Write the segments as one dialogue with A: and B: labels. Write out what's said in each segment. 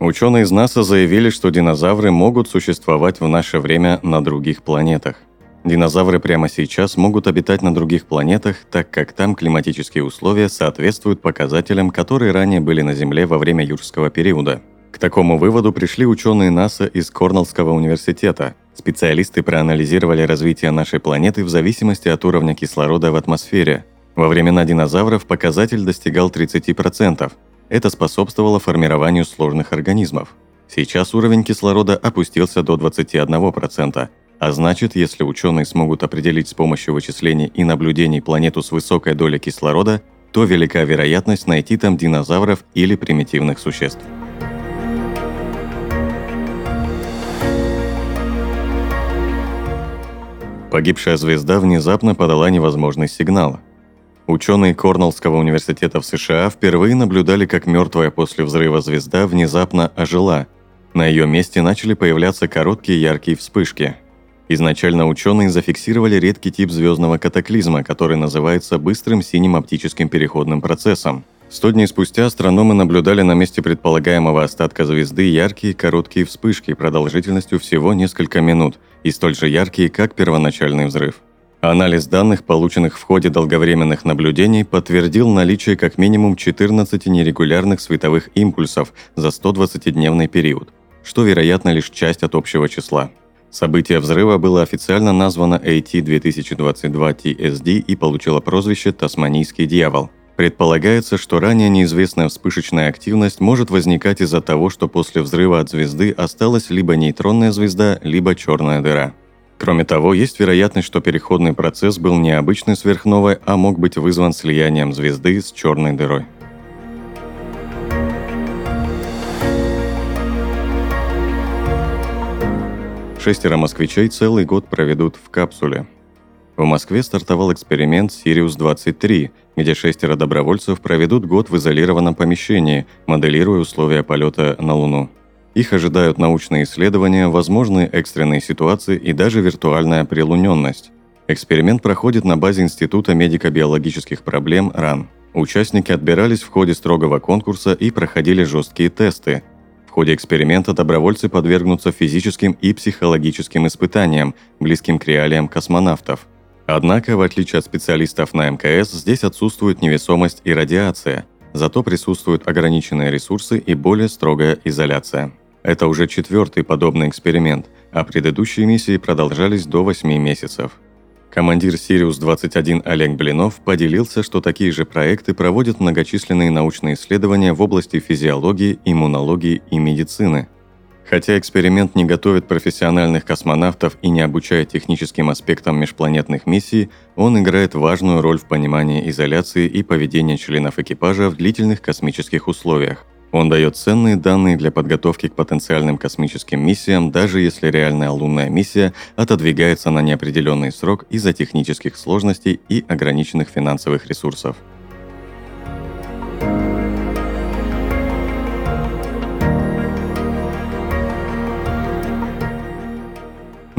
A: Ученые из НАСА заявили, что динозавры могут существовать в наше время на других планетах. Динозавры прямо сейчас могут обитать на других планетах, так как там климатические условия соответствуют показателям, которые ранее были на Земле во время юрского периода. К такому выводу пришли ученые НАСА из Корнеллского университета. Специалисты проанализировали развитие нашей планеты в зависимости от уровня кислорода в атмосфере. Во времена динозавров показатель достигал 30%. Это способствовало формированию сложных организмов. Сейчас уровень кислорода опустился до 21%, а значит, если ученые смогут определить с помощью вычислений и наблюдений планету с высокой долей кислорода, то велика вероятность найти там динозавров или примитивных существ. Погибшая звезда внезапно подала невозможный сигнал. Ученые Корнеллского университета в США впервые наблюдали, как мертвая после взрыва звезда внезапно ожила. На ее месте начали появляться короткие яркие вспышки – Изначально ученые зафиксировали редкий тип звездного катаклизма, который называется быстрым синим оптическим переходным процессом. Сто дней спустя астрономы наблюдали на месте предполагаемого остатка звезды яркие короткие вспышки продолжительностью всего несколько минут и столь же яркие, как первоначальный взрыв. Анализ данных, полученных в ходе долговременных наблюдений, подтвердил наличие как минимум 14 нерегулярных световых импульсов за 120-дневный период, что, вероятно, лишь часть от общего числа. Событие взрыва было официально названо AT-2022-TSD и получило прозвище «Тасманийский дьявол». Предполагается, что ранее неизвестная вспышечная активность может возникать из-за того, что после взрыва от звезды осталась либо нейтронная звезда, либо черная дыра. Кроме того, есть вероятность, что переходный процесс был не обычной сверхновой, а мог быть вызван слиянием звезды с черной дырой. Шестеро москвичей целый год проведут в капсуле. В Москве стартовал эксперимент «Сириус-23», где шестеро добровольцев проведут год в изолированном помещении, моделируя условия полета на Луну. Их ожидают научные исследования, возможные экстренные ситуации и даже виртуальная прилуненность. Эксперимент проходит на базе Института медико-биологических проблем РАН. Участники отбирались в ходе строгого конкурса и проходили жесткие тесты, ходе эксперимента добровольцы подвергнутся физическим и психологическим испытаниям, близким к реалиям космонавтов. Однако, в отличие от специалистов на МКС, здесь отсутствует невесомость и радиация, зато присутствуют ограниченные ресурсы и более строгая изоляция. Это уже четвертый подобный эксперимент, а предыдущие миссии продолжались до 8 месяцев – Командир «Сириус-21» Олег Блинов поделился, что такие же проекты проводят многочисленные научные исследования в области физиологии, иммунологии и медицины. Хотя эксперимент не готовит профессиональных космонавтов и не обучает техническим аспектам межпланетных миссий, он играет важную роль в понимании изоляции и поведения членов экипажа в длительных космических условиях – он дает ценные данные для подготовки к потенциальным космическим миссиям, даже если реальная лунная миссия отодвигается на неопределенный срок из-за технических сложностей и ограниченных финансовых ресурсов.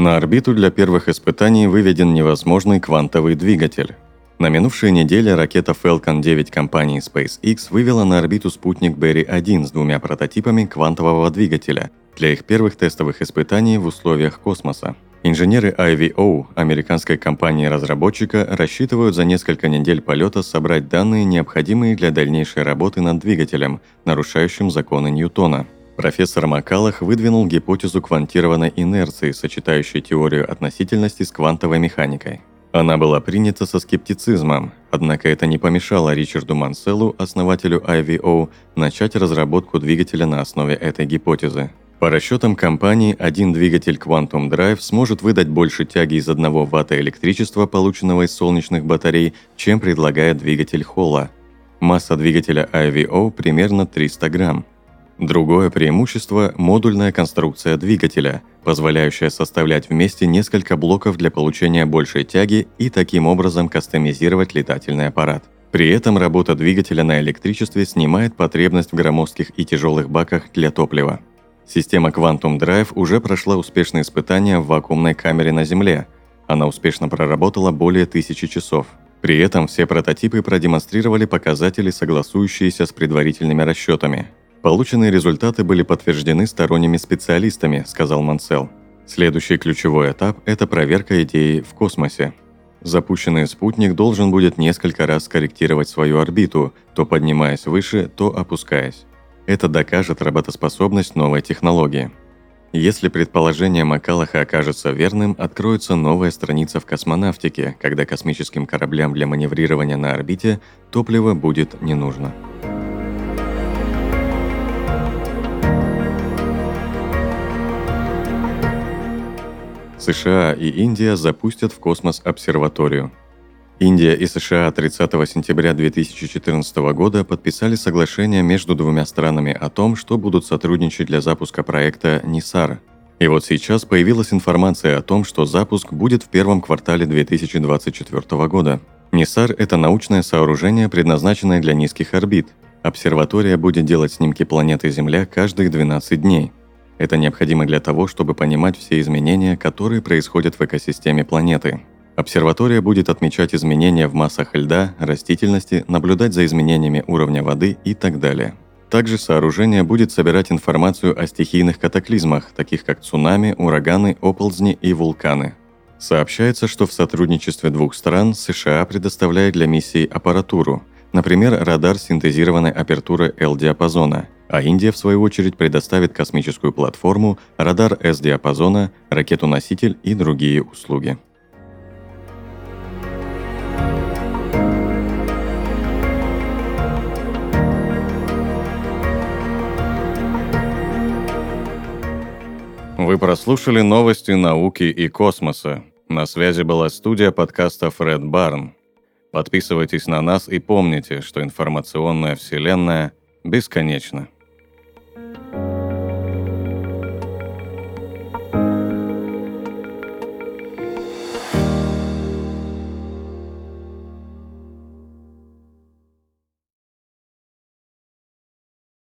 A: На орбиту для первых испытаний выведен невозможный квантовый двигатель. На минувшей неделе ракета Falcon 9 компании SpaceX вывела на орбиту спутник Berry-1 с двумя прототипами квантового двигателя для их первых тестовых испытаний в условиях космоса. Инженеры IVO, американской компании-разработчика, рассчитывают за несколько недель полета собрать данные, необходимые для дальнейшей работы над двигателем, нарушающим законы Ньютона. Профессор Макалах выдвинул гипотезу квантированной инерции, сочетающей теорию относительности с квантовой механикой. Она была принята со скептицизмом, однако это не помешало Ричарду Манселу, основателю IVO, начать разработку двигателя на основе этой гипотезы. По расчетам компании, один двигатель Quantum Drive сможет выдать больше тяги из 1 ватта электричества, полученного из солнечных батарей, чем предлагает двигатель Холла. Масса двигателя IVO примерно 300 грамм. Другое преимущество – модульная конструкция двигателя, позволяющая составлять вместе несколько блоков для получения большей тяги и таким образом кастомизировать летательный аппарат. При этом работа двигателя на электричестве снимает потребность в громоздких и тяжелых баках для топлива. Система Quantum Drive уже прошла успешные испытания в вакуумной камере на Земле. Она успешно проработала более тысячи часов. При этом все прототипы продемонстрировали показатели, согласующиеся с предварительными расчетами. Полученные результаты были подтверждены сторонними специалистами, сказал Мансел. Следующий ключевой этап – это проверка идеи в космосе. Запущенный спутник должен будет несколько раз корректировать свою орбиту, то поднимаясь выше, то опускаясь. Это докажет работоспособность новой технологии. Если предположение Макалаха окажется верным, откроется новая страница в космонавтике, когда космическим кораблям для маневрирования на орбите топливо будет не нужно. США и Индия запустят в космос обсерваторию – Индия и США 30 сентября 2014 года подписали соглашение между двумя странами о том, что будут сотрудничать для запуска проекта «Нисар». И вот сейчас появилась информация о том, что запуск будет в первом квартале 2024 года. «Нисар» — это научное сооружение, предназначенное для низких орбит. Обсерватория будет делать снимки планеты Земля каждые 12 дней. Это необходимо для того, чтобы понимать все изменения, которые происходят в экосистеме планеты. Обсерватория будет отмечать изменения в массах льда, растительности, наблюдать за изменениями уровня воды и так далее. Также сооружение будет собирать информацию о стихийных катаклизмах, таких как цунами, ураганы, оползни и вулканы. Сообщается, что в сотрудничестве двух стран США предоставляет для миссии аппаратуру, например, радар синтезированной апертуры L-диапазона, а Индия, в свою очередь, предоставит космическую платформу, радар S-диапазона, ракету-носитель и другие услуги. Вы прослушали новости науки и космоса. На связи была студия подкаста Фред Барн. Подписывайтесь на нас и помните, что информационная вселенная бесконечна.